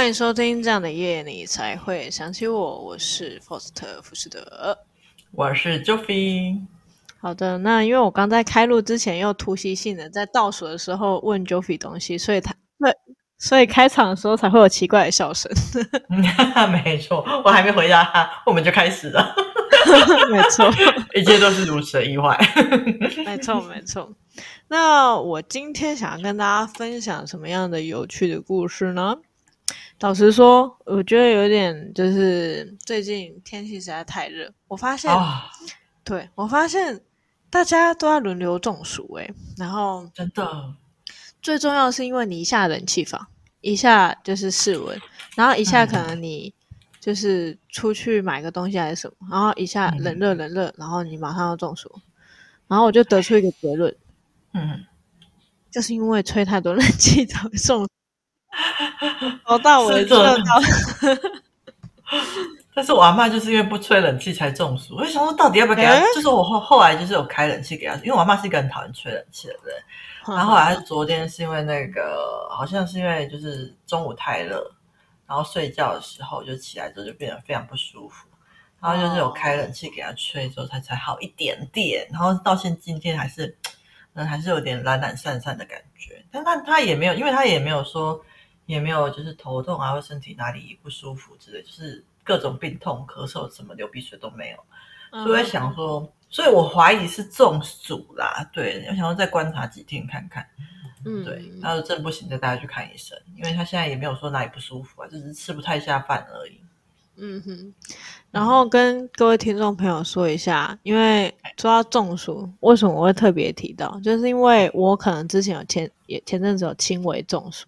欢迎收听这样的夜，你才会想起我。我是 Foster 福士德，我是 Joffy。好的，那因为我刚在开录之前又突袭性的在倒数的时候问 Joffy 东西，所以他那，所以开场的时候才会有奇怪的笑声。没错，我还没回答他，我们就开始了。没错，一切都是如此的意外。没错，没错。那我今天想要跟大家分享什么样的有趣的故事呢？老实说，我觉得有点就是最近天气实在太热，我发现，哦、对，我发现大家都在轮流中暑诶，然后真的，最重要是因为你一下冷气房，一下就是室温，然后一下可能你就是出去买个东西还是什么，然后一下冷热冷热，然后你马上要中暑，然后我就得出一个结论。嗯，就是因为吹太多冷气 才会中暑。我到我知道，但是我阿妈就是因为不吹冷气才中暑。我就想说，到底要不要给她？欸、就是我后后来就是有开冷气给她，因为我阿妈是一个很讨厌吹冷气的人。然后后来是昨天是因为那个，好像是因为就是中午太热，然后睡觉的时候就起来之后就变得非常不舒服。然后就是有开冷气给她吹之后，才才好一点点。然后到现今天还是。嗯，还是有点懒懒散散的感觉，但她她也没有，因为她也没有说，也没有就是头痛啊，或身体哪里不舒服之类，就是各种病痛、咳嗽什么流鼻水都没有，所以我在想说，所以我怀疑是中暑啦，对，我想要再观察几天看看，嗯，对，他说真不行，再带他去看医生，因为他现在也没有说哪里不舒服啊，就是吃不太下饭而已。嗯哼，然后跟各位听众朋友说一下，因为说到中暑，为什么我会特别提到？就是因为我可能之前有前也前阵子有轻微中暑，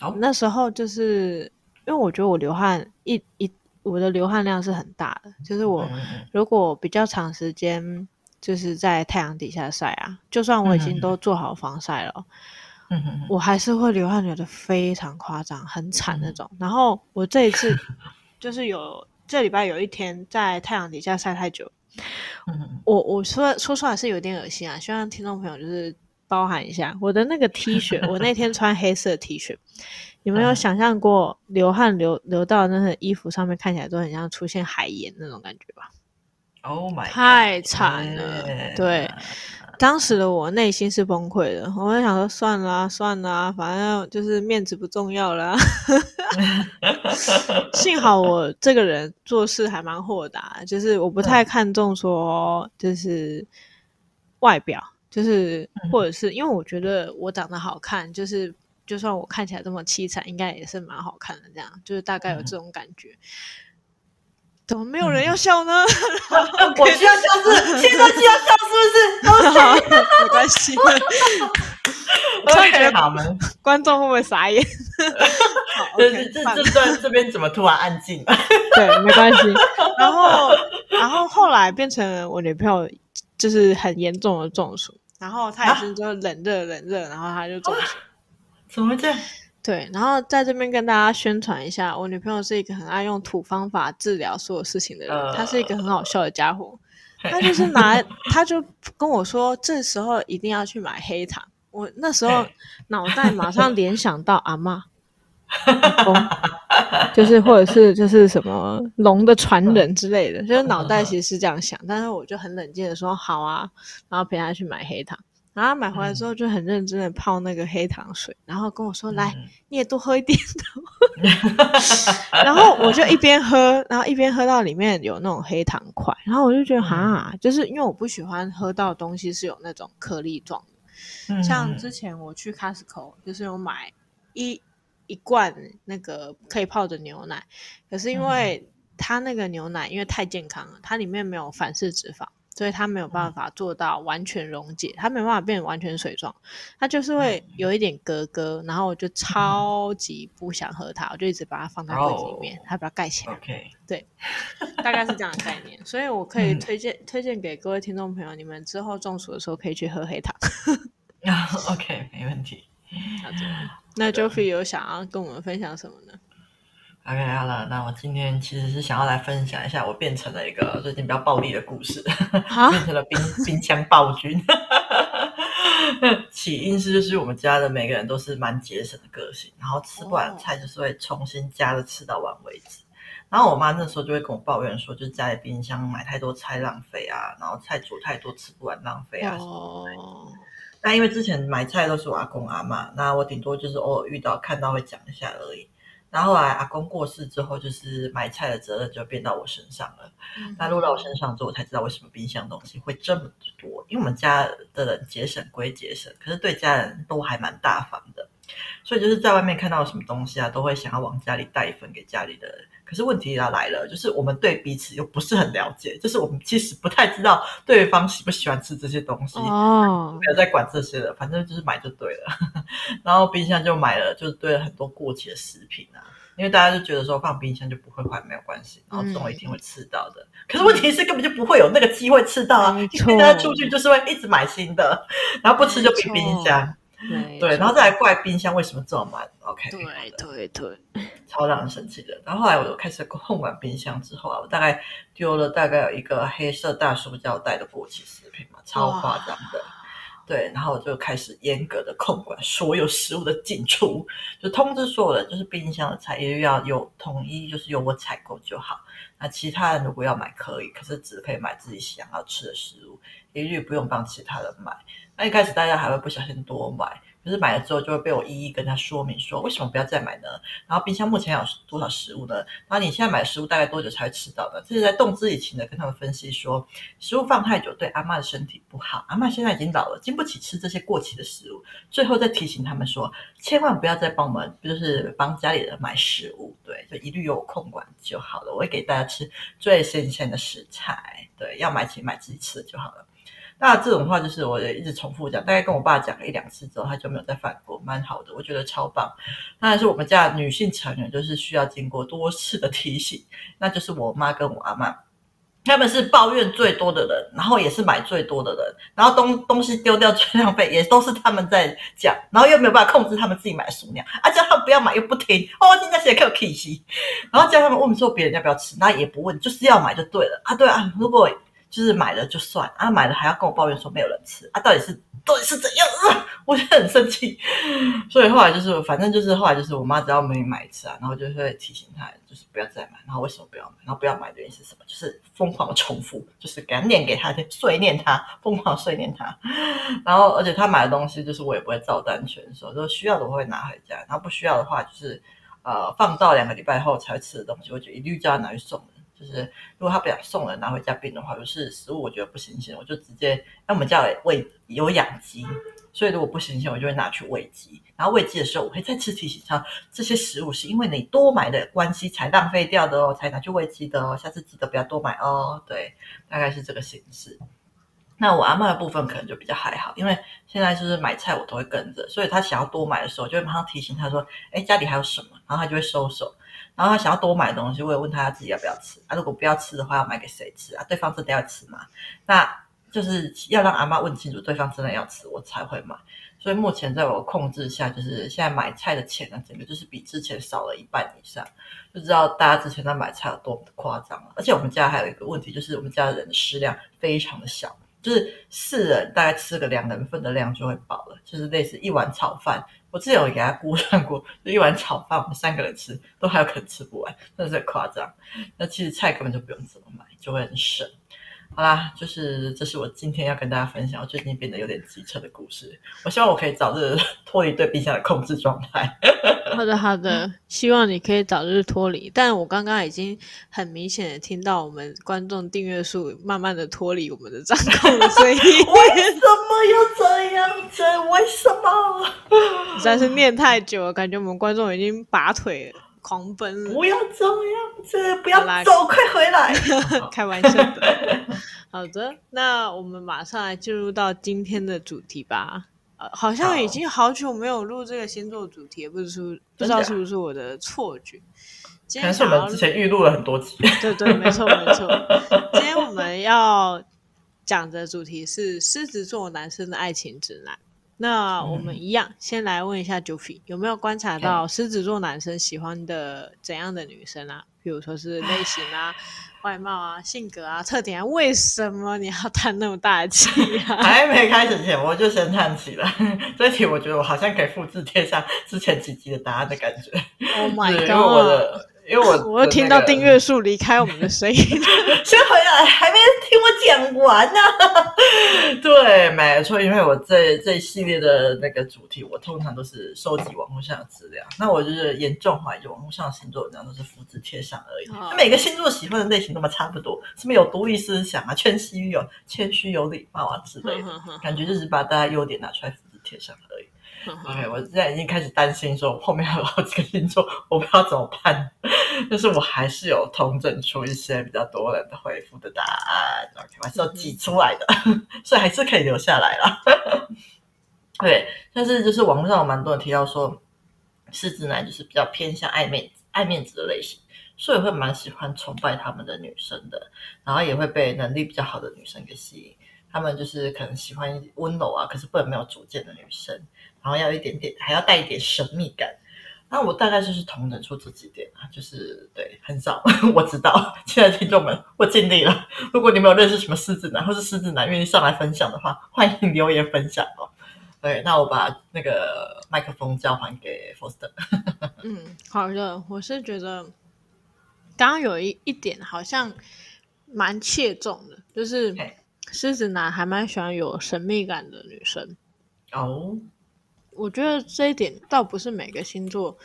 哦、那时候就是因为我觉得我流汗一一我的流汗量是很大的，就是我如果比较长时间就是在太阳底下晒啊，就算我已经都做好防晒了，嗯哼，我还是会流汗流得非常夸张，很惨那种。然后我这一次。就是有这礼拜有一天在太阳底下晒太久，嗯、我我说说出来是有点恶心啊，希望听众朋友就是包含一下。我的那个 T 恤，我那天穿黑色 T 恤，有没有想象过流汗流流到那个衣服上面，看起来都很像出现海盐那种感觉吧？Oh my，太惨了.对。当时的我内心是崩溃的，我在想说算了算了，反正就是面子不重要了。幸好我这个人做事还蛮豁达，就是我不太看重说就是外表，就是或者是因为我觉得我长得好看，就是就算我看起来这么凄惨，应该也是蛮好看的。这样就是大概有这种感觉。怎么没有人要笑呢？嗯、我需要笑是，现在需要笑是不是？好，没关系。我突然觉得 观众会不会傻眼？好，这这这段这边怎么突然安静？对，没关系。然后，然后后来变成我女朋友就是很严重的中暑，然后他也是就冷热冷热，然后他就中暑。怎么会这样？对，然后在这边跟大家宣传一下，我女朋友是一个很爱用土方法治疗所有事情的人，呃、她是一个很好笑的家伙。她就是拿，她就跟我说，这时候一定要去买黑糖。我那时候脑袋马上联想到阿嬷，就是或者是就是什么龙的传人之类的，就是脑袋其实是这样想，但是我就很冷静的说好啊，然后陪他去买黑糖。然后买回来之后就很认真的泡那个黑糖水，嗯、然后跟我说：“来，你也多喝一点。”然后我就一边喝，然后一边喝到里面有那种黑糖块，然后我就觉得哈、嗯，就是因为我不喜欢喝到的东西是有那种颗粒状的、嗯。像之前我去 Costco 就是有买一一罐那个可以泡的牛奶，可是因为它那个牛奶因为太健康了，它里面没有反式脂肪。所以它没有办法做到完全溶解，它没办法变完全水状，它就是会有一点格格，然后我就超级不想喝它，我就一直把它放在柜子里面，它把它盖起来。OK，对，大概是这样的概念。所以我可以推荐推荐给各位听众朋友，你们之后中暑的时候可以去喝黑糖。OK，没问题。那 Joffy 有想要跟我们分享什么呢？OK，好了，那我今天其实是想要来分享一下我变成了一个最近比较暴力的故事，变成了冰冰枪暴君。起因是就是我们家的每个人都是蛮节省的个性，然后吃不完菜就是会重新加着吃到完为止。然后我妈那时候就会跟我抱怨说，就是家里冰箱买太多菜浪费啊，然后菜煮太多吃不完浪费啊什么的。那因为之前买菜都是我阿公阿妈，那我顶多就是偶尔遇到看到会讲一下而已。然后后来阿公过世之后，就是买菜的责任就变到我身上了。嗯、那落到我身上之后，我才知道为什么冰箱东西会这么多。因为我们家的人节省归节省，可是对家人都还蛮大方的，所以就是在外面看到什么东西啊，都会想要往家里带一份给家里的人。可是问题要来了，就是我们对彼此又不是很了解，就是我们其实不太知道对方喜不喜欢吃这些东西。哦，没有在管这些的，反正就是买就对了。然后冰箱就买了，就是堆了很多过期的食品啊。因为大家就觉得说放冰箱就不会坏，没有关系，然后总有一天会吃到的。嗯、可是问题是根本就不会有那个机会吃到啊！因为大家出去就是会一直买新的，然后不吃就冰冰箱。对，然后再来怪冰箱为什么这么慢？OK，对对对，超让人生气的。然后后来我就开始控管冰箱之后啊，我大概丢了大概有一个黑色大塑胶袋的过期食品嘛，超夸张的。对，然后我就开始严格的控管所有食物的进出，就通知所有人，就是冰箱的菜也要有统一，就是由我采购就好。那其他人如果要买可以，可是只可以买自己想要吃的食物，一律不用帮其他人买。那一开始大家还会不小心多买。可是买了之后就会被我一一跟他说明说，为什么不要再买呢？然后冰箱目前有多少食物呢？然后你现在买的食物大概多久才会吃到呢？这是在动之以情的跟他们分析说，食物放太久对阿嬷的身体不好，阿嬷现在已经老了，经不起吃这些过期的食物。最后再提醒他们说，千万不要再帮我们，就是帮家里人买食物，对，就一律由我控管就好了。我会给大家吃最新鲜的食材，对，要买请买自己吃的就好了。那这种话就是我也一直重复讲，大概跟我爸讲了一两次之后，他就没有再反驳，蛮好的，我觉得超棒。当然是我们家女性成员，就是需要经过多次的提醒，那就是我妈跟我阿妈，他们是抱怨最多的人，然后也是买最多的人，然后东东西丢掉最浪费，也都是他们在讲，然后又没有办法控制他们自己买的数量，啊，叫他们不要买又不听，哦，现在谁给我 kiss，然后叫他们问说别人要不要吃，那也不问，就是要买就对了啊，对啊，如果。就是买了就算啊，买了还要跟我抱怨说没有人吃啊，到底是到底是怎样啊？我就很生气，所以后来就是反正就是后来就是我妈只要没买一次啊，然后就会提醒她，就是不要再买。然后为什么不要买？然后不要买的原因是什么？就是疯狂的重复，就是给她念给她碎念她，疯狂碎念她。然后而且她买的东西就是我也不会照单全收，说需要的我会拿回家，然后不需要的话就是呃放到两个礼拜后才会吃的东西，我就一律叫她拿去送。就是如果他不想送人拿回家冰的话，就是食物我觉得不新鲜，我就直接，那我们家喂有养鸡，所以如果不新鲜，我就会拿去喂鸡。然后喂鸡的时候，我会再次提醒他，这些食物是因为你多买的关系才浪费掉的哦，才拿去喂鸡的哦，下次记得不要多买哦。对，大概是这个形式。那我阿嬷的部分可能就比较还好，因为现在就是买菜我都会跟着，所以他想要多买的时候，就会马上提醒他说，哎，家里还有什么，然后他就会收手。然后他想要多买东西，我也问他，他自己要不要吃啊？如果不要吃的话，要买给谁吃啊？对方真的要吃吗？那就是要让阿妈问清楚，对方真的要吃，我才会买。所以目前在我控制下，就是现在买菜的钱呢，整个就是比之前少了一半以上，就知道大家之前在买菜有多么的夸张了。而且我们家还有一个问题，就是我们家的人的食量非常的小，就是四人大概吃个两人份的量就会饱了，就是类似一碗炒饭。我之前有给他估算过，就一碗炒饭，我们三个人吃都还有可能吃不完，真的是夸张。那其实菜根本就不用怎么买，就会很省。好啦，就是这是我今天要跟大家分享我最近变得有点机车的故事。我希望我可以早日 脱离对冰箱的控制状态。好的，好的，希望你可以早日脱离。但我刚刚已经很明显的听到我们观众订阅数慢慢的脱离我们的掌控了，所以 为什么要这样子？为什么？实在是念太久了，感觉我们观众已经拔腿了。狂奔！不要这样子，不要走，快回来！开玩笑的。好的，那我们马上来进入到今天的主题吧。呃，好像已经好久没有录这个星座主题，不是说不知道是不是我的错觉。今天是我们之前预录了很多集。对对，没错 没错。今天我们要讲的主题是狮子座男生的爱情指南。那我们一样，嗯、先来问一下 Jufi 有没有观察到狮子座男生喜欢的怎样的女生啊？譬如说是类型啊、外貌啊、性格啊、特点啊，为什么你要叹那么大气啊？还没开始前我就先叹气了。这题我觉得我好像可以复制贴上之前几集的答案的感觉。Oh my god！因为我我 我又听到订阅数离开我们的声音，先回来，还没听我讲完呢、啊。对，没错，因为我这这一系列的那个主题，我通常都是收集网络上的资料。那我就是严重怀疑，网络上的星座文章都是复制贴上而已。Oh. 每个星座喜欢的类型都嘛差不多，什么有独立思想啊，谦虚有谦虚有礼貌啊之类的，感觉就是把大家优点拿出来复制贴上而已。OK，我现在已经开始担心，说后面还有好几个星座，我不知道怎么办。但是我还是有统整出一些比较多人的回复的答案，OK，我还是要挤出来的，所以还是可以留下来啦。对，但是就是网络上有蛮多人提到说，狮子男就是比较偏向爱面子、爱面子的类型，所以会蛮喜欢崇拜他们的女生的，然后也会被能力比较好的女生给吸引。他们就是可能喜欢温柔啊，可是不能没有主见的女生。然后要一点点，还要带一点神秘感。那我大概就是同等出这几点啊，就是对，很少 我知道。亲爱的听众们，我尽力了。如果你们有认识什么狮子男或是狮子男愿意上来分享的话，欢迎留言分享哦。对，那我把那个麦克风交还给 Foster。嗯，好的。我是觉得刚刚有一一点好像蛮切中的，就是狮子男还蛮喜欢有神秘感的女生哦。我觉得这一点倒不是每个星座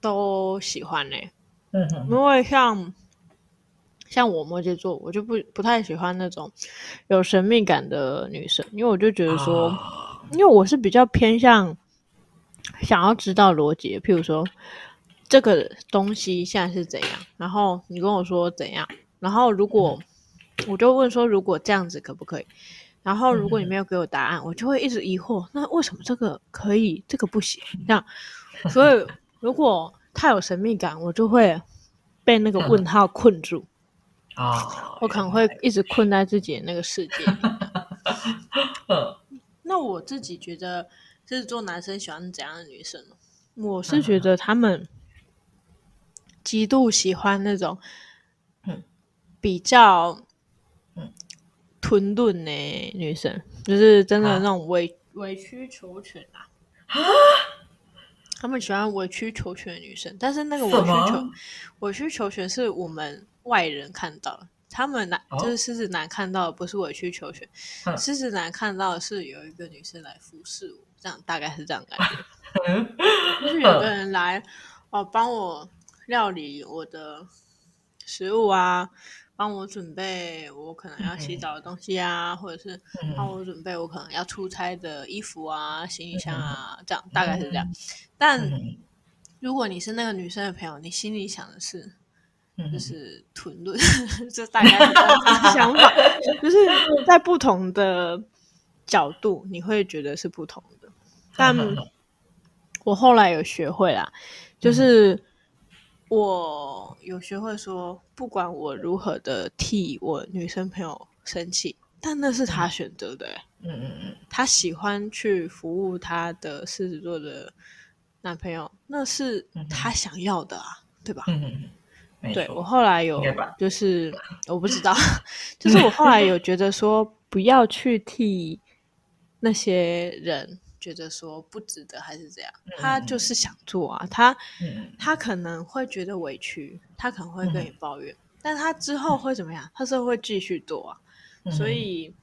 都喜欢呢、欸。嗯哼，因为像像我摩羯座，我就不不太喜欢那种有神秘感的女生，因为我就觉得说，啊、因为我是比较偏向想要知道逻辑，譬如说这个东西现在是怎样，然后你跟我说怎样，然后如果、嗯、我就问说，如果这样子可不可以？然后，如果你没有给我答案，嗯、我就会一直疑惑。那为什么这个可以，这个不行？这样，所以 如果太有神秘感，我就会被那个问号困住啊！哦、我可能会一直困在自己的那个世界里。嗯、那我自己觉得，就是做男生喜欢怎样的女生呢？我是觉得他们极度喜欢那种，比较。吞顿呢，女生就是真的那种委、啊、委曲求全啊！啊，他们喜欢委曲求全的女生，但是那个委曲求委曲求全是我们外人看到的，他们男、哦、就是狮子男看到的不是委曲求全，狮、嗯、子男看到的是有一个女生来服侍我，这样大概是这样感觉，嗯、就是有个人来哦帮我料理我的食物啊。帮我准备我可能要洗澡的东西啊，嗯、或者是帮我准备我可能要出差的衣服啊、行李箱啊，这样大概是这样。但如果你是那个女生的朋友，你心里想的是，就是囤论，这大概是这样的想法，就是在不同的角度，你会觉得是不同的。但我后来有学会啦，就是。我有学会说，不管我如何的替我女生朋友生气，但那是他选择的。嗯嗯嗯，他喜欢去服务他的狮子座的男朋友，那是他想要的啊，嗯、对吧？嗯嗯，对，我后来有，就是 我不知道，就是我后来有觉得说，不要去替那些人。觉得说不值得还是怎样？他就是想做啊，他他可能会觉得委屈，他可能会跟你抱怨，但他之后会怎么样？他是会继续做啊。所以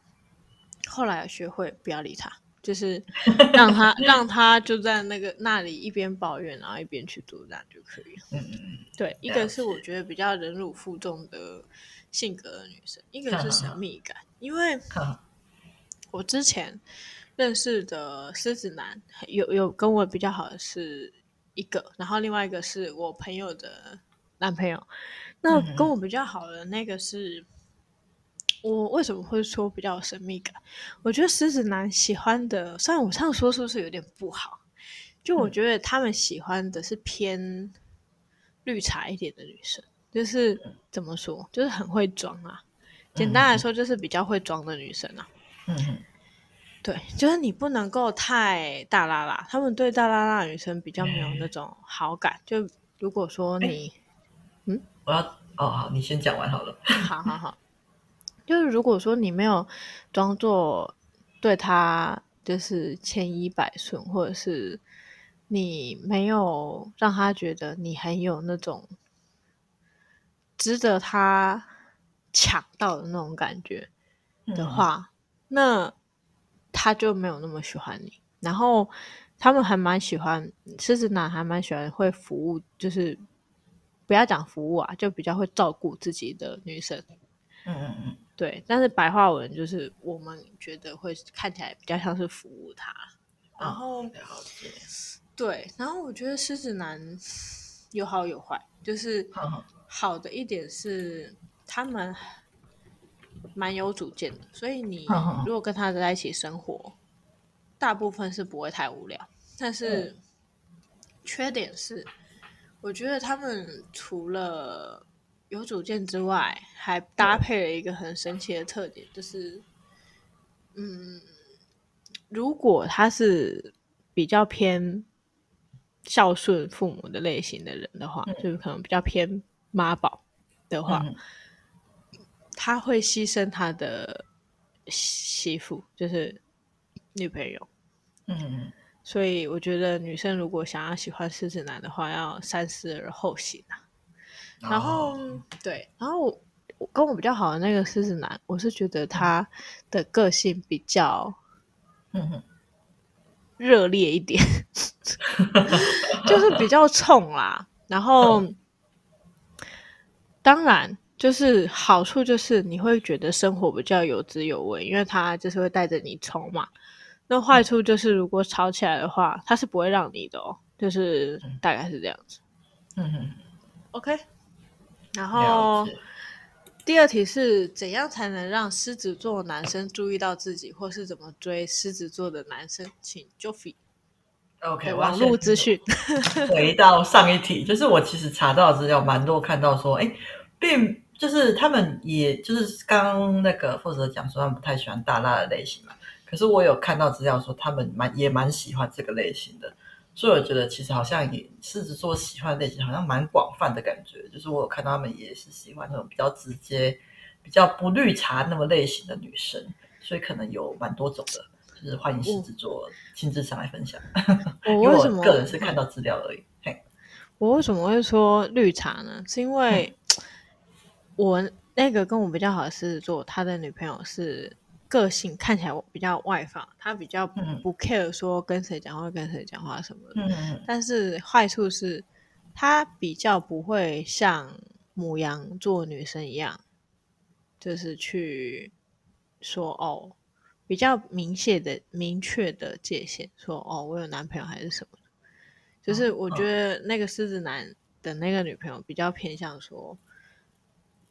后来学会不要理他，就是 让他让他就在那个那里一边抱怨，然后一边去做，这样就可以了。对，一个是我觉得比较忍辱负重的性格的女生，一个是神秘感，因为我之前。认识的狮子男有有跟我比较好的是一个，然后另外一个是我朋友的男朋友。那跟我比较好的那个是，嗯、我为什么会说比较有神秘感？我觉得狮子男喜欢的，虽然我这样说是不是有点不好？就我觉得他们喜欢的是偏绿茶一点的女生，就是怎么说，就是很会装啊。简单来说，就是比较会装的女生啊。嗯哼。对，就是你不能够太大拉拉，他们对大拉拉女生比较没有那种好感。欸、就如果说你嗯，我要哦，好，你先讲完好了。好好好，就是如果说你没有装作对他就是千依百顺，或者是你没有让他觉得你很有那种值得他抢到的那种感觉的话，嗯、那他就没有那么喜欢你。然后他们还蛮喜欢狮子男，还蛮喜欢会服务，就是。不要讲服务啊，就比较会照顾自己的女生。嗯嗯嗯，对。但是白话文就是我们觉得会看起来比较像是服务他。然后，对。然后我觉得狮子男有好有坏，就是好的一点是他们蛮有主见的，所以你如果跟他在一起生活，大部分是不会太无聊。但是缺点是。我觉得他们除了有主见之外，还搭配了一个很神奇的特点，就是，嗯，如果他是比较偏孝顺父母的类型的人的话，嗯、就是可能比较偏妈宝的话，嗯、他会牺牲他的媳妇，就是女朋友。嗯。所以我觉得女生如果想要喜欢狮子男的话，要三思而后行啊。然后、oh. 对，然后我跟我比较好的那个狮子男，我是觉得他的个性比较嗯哼热烈一点，就是比较冲啦。然后当然就是好处就是你会觉得生活比较有滋有味，因为他就是会带着你冲嘛。那坏处就是，如果吵起来的话，他是不会让你的哦，就是大概是这样子。嗯哼，OK。然后第二题是怎样才能让狮子座男生注意到自己，或是怎么追狮子座的男生？请 Joffy。OK，网络资讯。回到上一题，就是我其实查到资料蛮多，看到说，哎，并就是他们也就是刚刚那个负责讲说，他们不太喜欢大辣的类型嘛。可是我有看到资料说，他们蛮也蛮喜欢这个类型的，所以我觉得其实好像也狮子座喜欢的类型好像蛮广泛的感觉。就是我有看到他们也是喜欢那种比较直接、比较不绿茶那么类型的女生，所以可能有蛮多种的。就是欢迎狮子座亲自上来分享。因为我个人是看到资料而已。嘿，我为什么会说绿茶呢？是因为我那个跟我比较好的狮子座，他的女朋友是。个性看起来比较外放，他比较不 care 说跟谁讲话、跟谁讲话什么的。嗯、但是坏处是，他比较不会像母羊座女生一样，就是去说哦，比较明确的、明确的界限，说哦，我有男朋友还是什么的。就是我觉得那个狮子男的那个女朋友比较偏向说。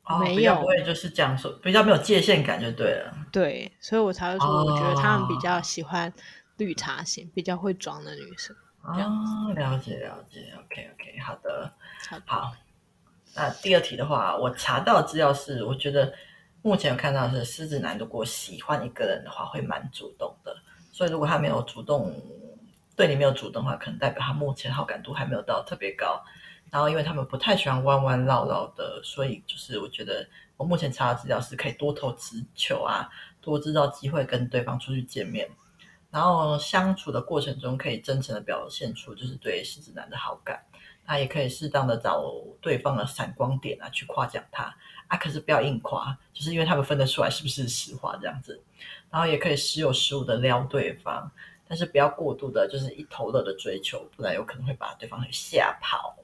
哦、没有，我也就是讲说比较没有界限感就对了。对，所以我才会说，我觉得他们比较喜欢绿茶型、哦、比较会装的女生。哦，了解了解，OK OK，好的，好的，好。那第二题的话，我查到资料是，我觉得目前有看到的是狮子男如果喜欢一个人的话，会蛮主动的。所以如果他没有主动对你没有主动的话，可能代表他目前好感度还没有到特别高。然后，因为他们不太喜欢弯弯绕绕的，所以就是我觉得我目前查的资料是可以多投直球啊，多制造机会跟对方出去见面，然后相处的过程中可以真诚的表现出就是对狮子男的好感，那也可以适当的找对方的闪光点啊去夸奖他啊，可是不要硬夸，就是因为他们分得出来是不是实话这样子，然后也可以时有时无的撩对方，但是不要过度的就是一头热的追求，不然有可能会把对方给吓跑。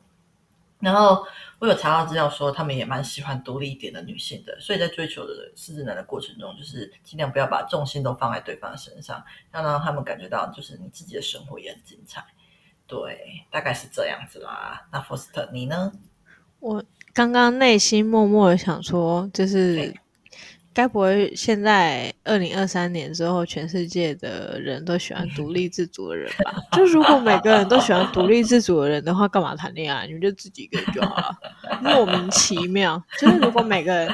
然后我有查到资料说，他们也蛮喜欢独立一点的女性的，所以在追求的狮子男的过程中，就是尽量不要把重心都放在对方身上，要让他们感觉到就是你自己的生活也很精彩。对，大概是这样子啦。那 Foster 你呢？我刚刚内心默默的想说，就是。该不会现在二零二三年之后，全世界的人都喜欢独立自主的人吧？就如果每个人都喜欢独立自主的人的话，干嘛谈恋爱？你们就自己一个人就好了，莫名其妙。就是如果每个人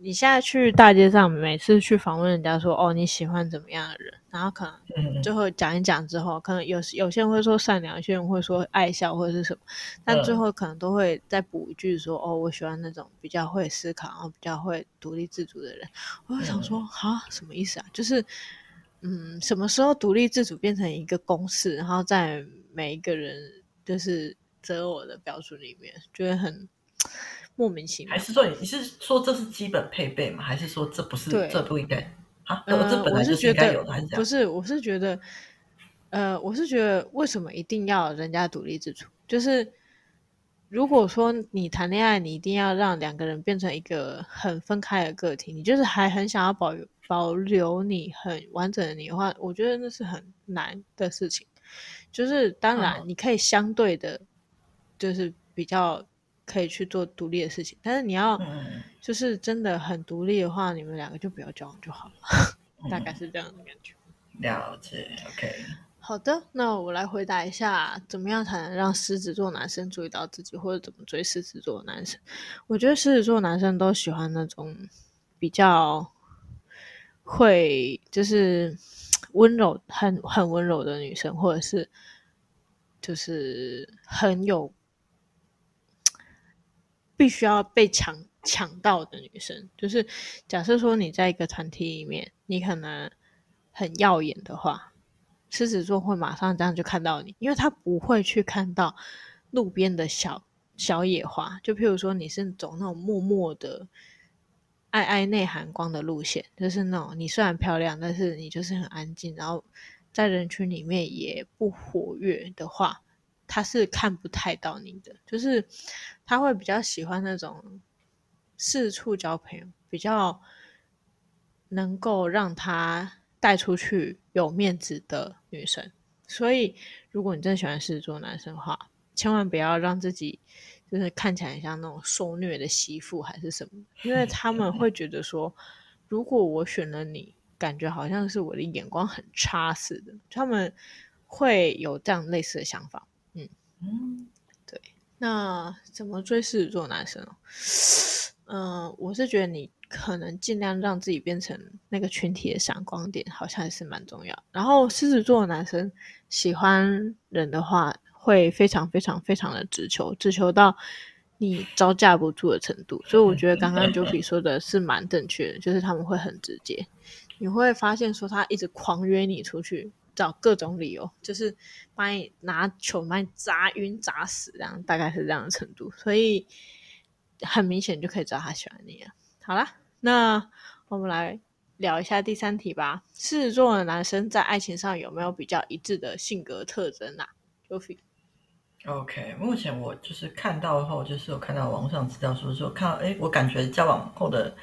你现在去大街上，每次去访问人家说哦，你喜欢怎么样的人，然后可能最后讲一讲之后，可能有有些人会说善良，有些人会说爱笑或者是什么，但最后可能都会再补一句说哦，我喜欢那种比较会思考，然后比较会独立自主的人。我就想说啊，什么意思啊？就是嗯，什么时候独立自主变成一个公式，然后在每一个人就是择偶的标准里面，就会很。莫名其妙，还是说你是说这是基本配备吗？还是说这不是这不应该啊？呃、我这本来就是应该有的，还是不是？我是觉得，呃，我是觉得为什么一定要人家独立自主？就是如果说你谈恋爱，你一定要让两个人变成一个很分开的个体，你就是还很想要保保留你很完整的你的话，我觉得那是很难的事情。就是当然你可以相对的，就是比较。可以去做独立的事情，但是你要就是真的很独立的话，嗯、你们两个就不要交往就好了，嗯、大概是这样的感觉。了解，OK。好的，那我来回答一下，怎么样才能让狮子座男生注意到自己，或者怎么追狮子座男生？我觉得狮子座男生都喜欢那种比较会就是温柔、很很温柔的女生，或者是就是很有。必须要被抢抢到的女生，就是假设说你在一个团体里面，你可能很耀眼的话，狮子座会马上这样就看到你，因为他不会去看到路边的小小野花。就譬如说你是走那种默默的、爱爱内涵光的路线，就是那种你虽然漂亮，但是你就是很安静，然后在人群里面也不活跃的话。他是看不太到你的，就是他会比较喜欢那种四处交朋友，比较能够让他带出去有面子的女生。所以，如果你真的喜欢狮子座男生的话，千万不要让自己就是看起来像那种受虐的媳妇还是什么，因为他们会觉得说，如果我选了你，感觉好像是我的眼光很差似的，他们会有这样类似的想法。嗯，对，那怎么追狮子座男生哦？嗯、我是觉得你可能尽量让自己变成那个群体的闪光点，好像还是蛮重要。然后狮子座的男生喜欢人的话，会非常非常非常的直球，直球到你招架不住的程度。所以我觉得刚刚 j o y 说的是蛮正确的，就是他们会很直接，你会发现说他一直狂约你出去。找各种理由，就是把你拿球把你砸晕、砸死，这样大概是这样的程度，所以很明显就可以知道他喜欢你了。好啦，那我们来聊一下第三题吧。狮子座的男生在爱情上有没有比较一致的性格特征啊？Joey，OK，目前我就是看到后，就是有看到网上资料说说看到，哎，我感觉交往后的。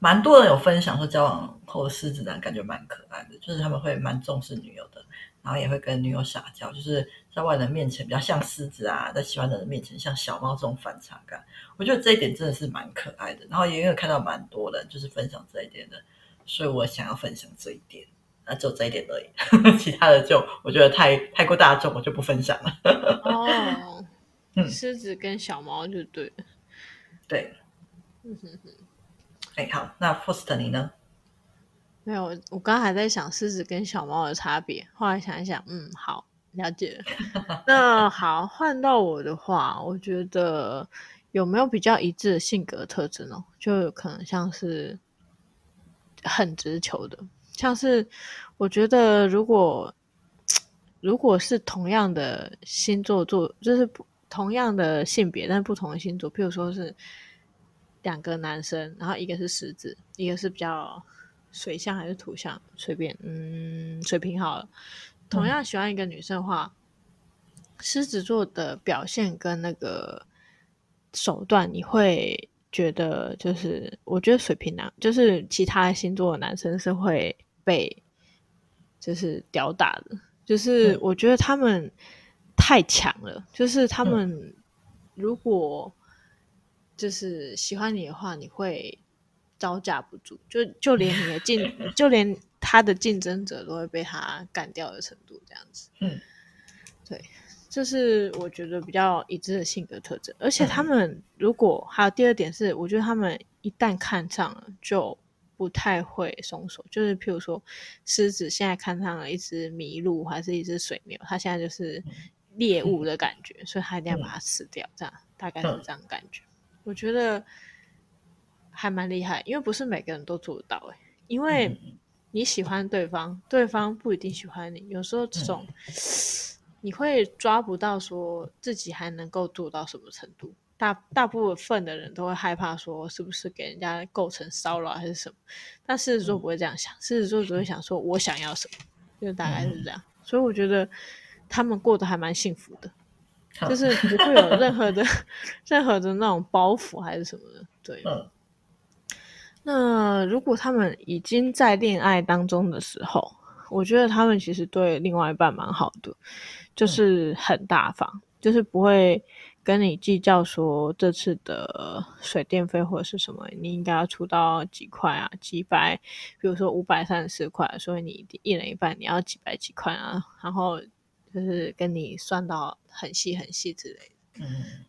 蛮多人有分享说，交往后的狮子男感觉蛮可爱的，就是他们会蛮重视女友的，然后也会跟女友撒娇，就是在外人面前比较像狮子啊，在喜欢的人面前像小猫这种反差感，我觉得这一点真的是蛮可爱的。然后也有看到蛮多人就是分享这一点的，所以我想要分享这一点，那就这一点而已，其他的就我觉得太太过大众，我就不分享了。哦，嗯，狮子跟小猫就对了，对，嗯哼哼。哎，好，那 Faust 你呢？没有，我刚刚还在想狮子跟小猫的差别，后来想一想，嗯，好，了解了。那 好，换到我的话，我觉得有没有比较一致的性格特征呢？就有可能像是很直球的，像是我觉得如果如果是同样的星座做，就是同样的性别，但不同的星座，譬如说是。两个男生，然后一个是狮子，一个是比较水象还是土象？随便，嗯，水瓶好了。同样喜欢一个女生的话，嗯、狮子座的表现跟那个手段，你会觉得就是，我觉得水瓶男就是其他星座的男生是会被就是吊打的，就是我觉得他们太强了，就是他们如果。就是喜欢你的话，你会招架不住，就就连你的竞，就连他的竞争者都会被他干掉的程度，这样子。嗯，对，这是我觉得比较一致的性格特征。而且他们如果还有第二点是，我觉得他们一旦看上了，就不太会松手。就是譬如说，狮子现在看上了一只麋鹿，还是一只水牛，它现在就是猎物的感觉，嗯、所以它一定要把它吃掉。这样大概是这样感觉。嗯、我觉得还蛮厉害，因为不是每个人都做得到诶、欸。因为你喜欢对方，对方不一定喜欢你。有时候这种。嗯你会抓不到说自己还能够做到什么程度，大大部分的人都会害怕说是不是给人家构成骚扰还是什么，但狮子座不会这样想，狮子座只会想说我想要什么，就大概是这样。所以我觉得他们过得还蛮幸福的，就是不会有任何的 任何的那种包袱还是什么的。对，那如果他们已经在恋爱当中的时候，我觉得他们其实对另外一半蛮好的。就是很大方，嗯、就是不会跟你计较说这次的水电费或者是什么，你应该要出到几块啊，几百，比如说五百三十四块，所以你一人一半，你要几百几块啊，然后就是跟你算到很细很细之类的。嗯，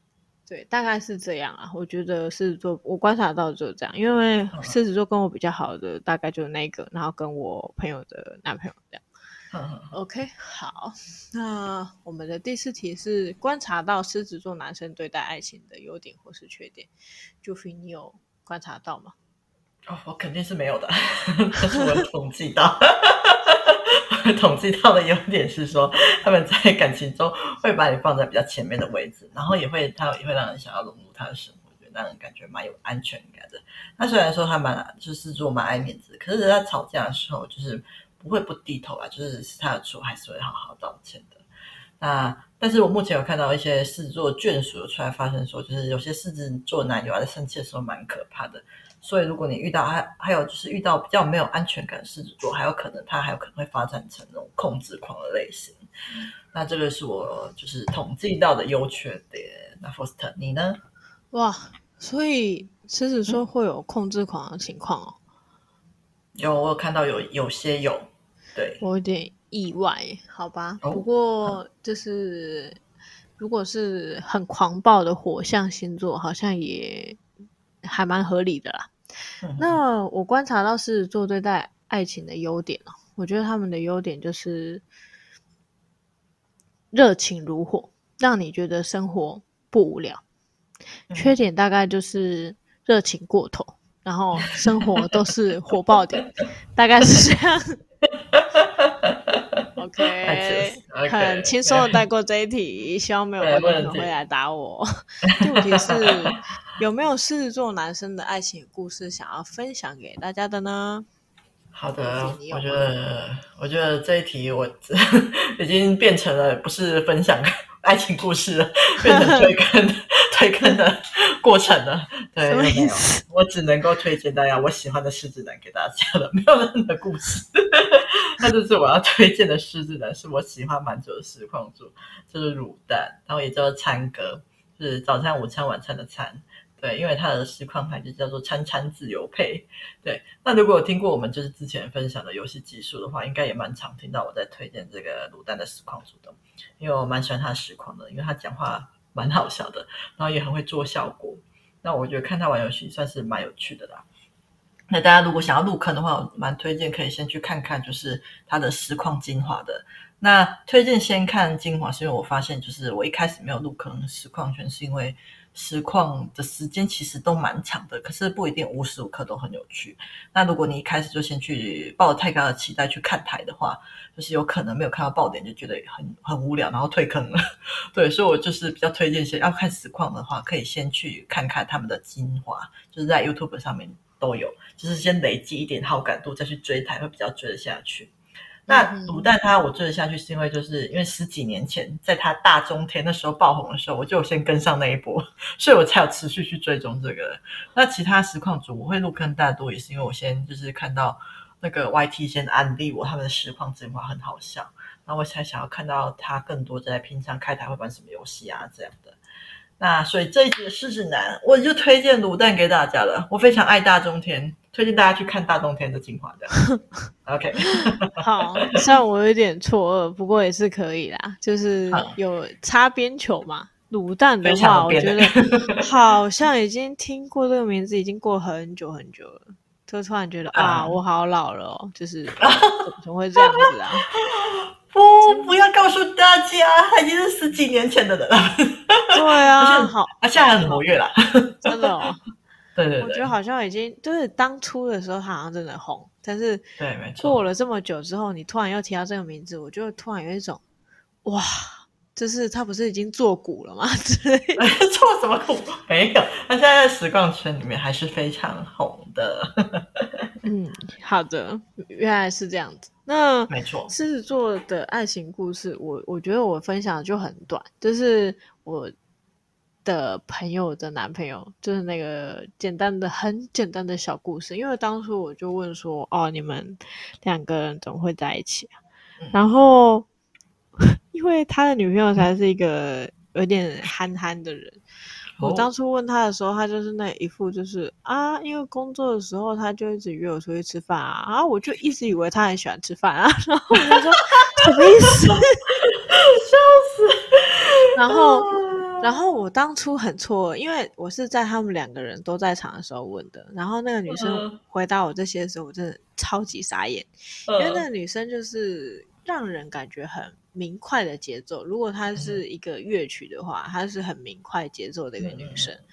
对，大概是这样啊。我觉得狮子座，我观察到就是这样，因为狮子座跟我比较好的大概就是那个，然后跟我朋友的男朋友这样。OK，好，那我们的第四题是观察到狮子座男生对待爱情的优点或是缺点，Jufy，你有观察到吗？哦，我肯定是没有的，但是我统计到，我统计到的优点是说，他们在感情中会把你放在比较前面的位置，然后也会他也会让人想要融入他的生活，觉得让人感觉蛮有安全感的。他虽然说他蛮就是做蛮爱面子，可是他吵架的时候就是。不会不低头啊，就是是他的错，还是会好好道歉的。那但是我目前有看到一些狮子座眷属出来发声说，就是有些狮子座男友啊在生气的时候蛮可怕的。所以如果你遇到还还有就是遇到比较没有安全感的狮子座，还有可能他还有可能会发展成那种控制狂的类型。那这个是我就是统计到的优缺点。那 Faust 你呢？哇，所以狮子座会有控制狂的情况哦。有，我有看到有有些有。对，我有点意外，好吧。哦、不过就是，嗯、如果是很狂暴的火象星座，好像也还蛮合理的啦。嗯、那我观察到狮子座对待爱情的优点，我觉得他们的优点就是热情如火，让你觉得生活不无聊。嗯、缺点大概就是热情过头，然后生活都是火爆点，大概是这样。OK，, 很轻松的带过这一题，希望没有观众会来打我。第五题是有没有狮子座男生的爱情故事想要分享给大家的呢？好的，我觉得我觉得这一题我 已经变成了不是分享 爱情故事了，变成推坑推坑的过程呢。对，没有，我只能够推荐大家我喜欢的狮子男给大家了，没有任何故事。那这是我要推荐的狮子男，是我喜欢蛮久的实况主，就是卤蛋，然后也叫做餐哥，是早餐、午餐、晚餐的餐。对，因为他的实况牌就叫做餐餐自由配。对，那如果有听过我们就是之前分享的游戏技术的话，应该也蛮常听到我在推荐这个卤蛋的实况主的，因为我蛮喜欢他的实况的，因为他讲话蛮好笑的，然后也很会做效果。那我觉得看他玩游戏算是蛮有趣的啦。那大家如果想要入坑的话，我蛮推荐可以先去看看，就是他的实况精华的。那推荐先看精华，是因为我发现，就是我一开始没有入坑实况全，是因为实况的时间其实都蛮长的，可是不一定无时无刻都很有趣。那如果你一开始就先去抱太高的期待去看台的话，就是有可能没有看到爆点，就觉得很很无聊，然后退坑了。对，所以我就是比较推荐，先要看实况的话，可以先去看看他们的精华，就是在 YouTube 上面。都有，就是先累积一点好感度，再去追台会比较追得下去。那卤蛋他我追得下去，是因为就是因为十几年前在他大中天那时候爆红的时候，我就先跟上那一波，所以我才有持续去追踪这个。那其他实况组我会入坑大多也是因为我先就是看到那个 YT 先安利我他们的实况精华很好笑，然后我才想要看到他更多在平常开台会玩什么游戏啊这样的。那所以这一集的狮子男，我就推荐卤蛋给大家了。我非常爱大冬天，推荐大家去看大冬天的精华。这样，OK。好，虽然我有点错愕，不过也是可以啦，就是有擦边球嘛，卤蛋的话，我觉得 好像已经听过这个名字，已经过很久很久了。就突然觉得啊，我好老了哦，就是 怎么会这样子啊？不，不要告诉大家，他已经是十几年前的人了。对啊，好，啊，现在很活跃啦，真的哦。对对对，我觉得好像已经就是当初的时候，他好像真的红，但是对，没错，过了这么久之后，你突然又提到这个名字，我就突然有一种哇。就是他不是已经做股了吗？做什么股？没有，他现在在实况圈里面还是非常红的。嗯，好的，原来是这样子。那没错，狮子座的爱情故事，我我觉得我分享的就很短，就是我的朋友的男朋友，就是那个简单的、很简单的小故事。因为当初我就问说：“哦，你们两个人怎么会在一起啊？”嗯、然后。因为他的女朋友才是一个有点憨憨的人。我当初问他的时候，他就是那一副就是啊，因为工作的时候他就一直约我出去吃饭啊，然后我就一直以为他很喜欢吃饭啊，然后我就说什么意思？笑死！然后，然后我当初很错，因为我是在他们两个人都在场的时候问的，然后那个女生回答我这些的时候，我真的超级傻眼，因为那个女生就是让人感觉很。明快的节奏，如果她是一个乐曲的话，她是很明快节奏的一个女生。嗯、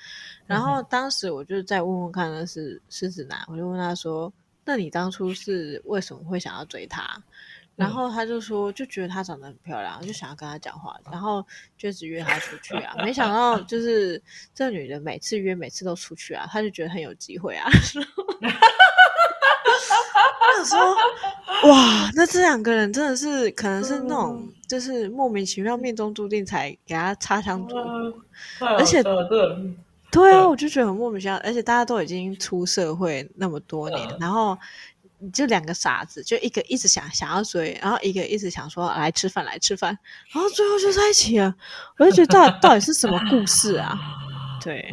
然后当时我就再问问看，那是狮子男，我就问他说：“那你当初是为什么会想要追她？”然后他就说：“就觉得她长得很漂亮，就想要跟她讲话，然后就只约她出去啊。没想到就是这女的每次约，每次都出去啊，他就觉得很有机会啊。”我说：“哇，那这两个人真的是可能是那种，就是莫名其妙命中注定才给他擦枪走火，而且对啊，我就觉得很莫名其妙。而且大家都已经出社会那么多年，然后就两个傻子，就一个一直想想要追，然后一个一直想说来吃饭来吃饭，然后最后就在一起了。我就觉得到底到底是什么故事啊？对。”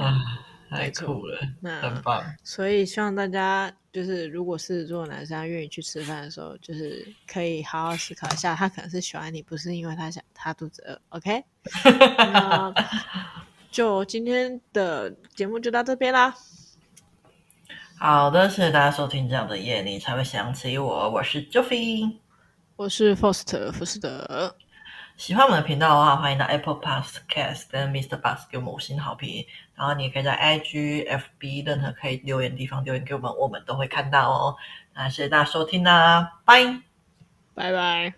太酷了，那很棒。所以希望大家就是，如果狮子座男生愿意去吃饭的时候，就是可以好好思考一下，他可能是喜欢你，不是因为他想他肚子饿。OK，那就今天的节目就到这边啦。好的，谢谢大家收听这样的夜，你才会想起我。我是 Joffy，我是 Faust 福斯德。喜欢我们的频道的话，欢迎到 Apple Podcast 跟 Mr. Bus 给我们五星好评。然后你也可以在 IG、FB 任何可以留言的地方留言给我们，我们都会看到哦。那谢谢大家收听啦，拜拜拜。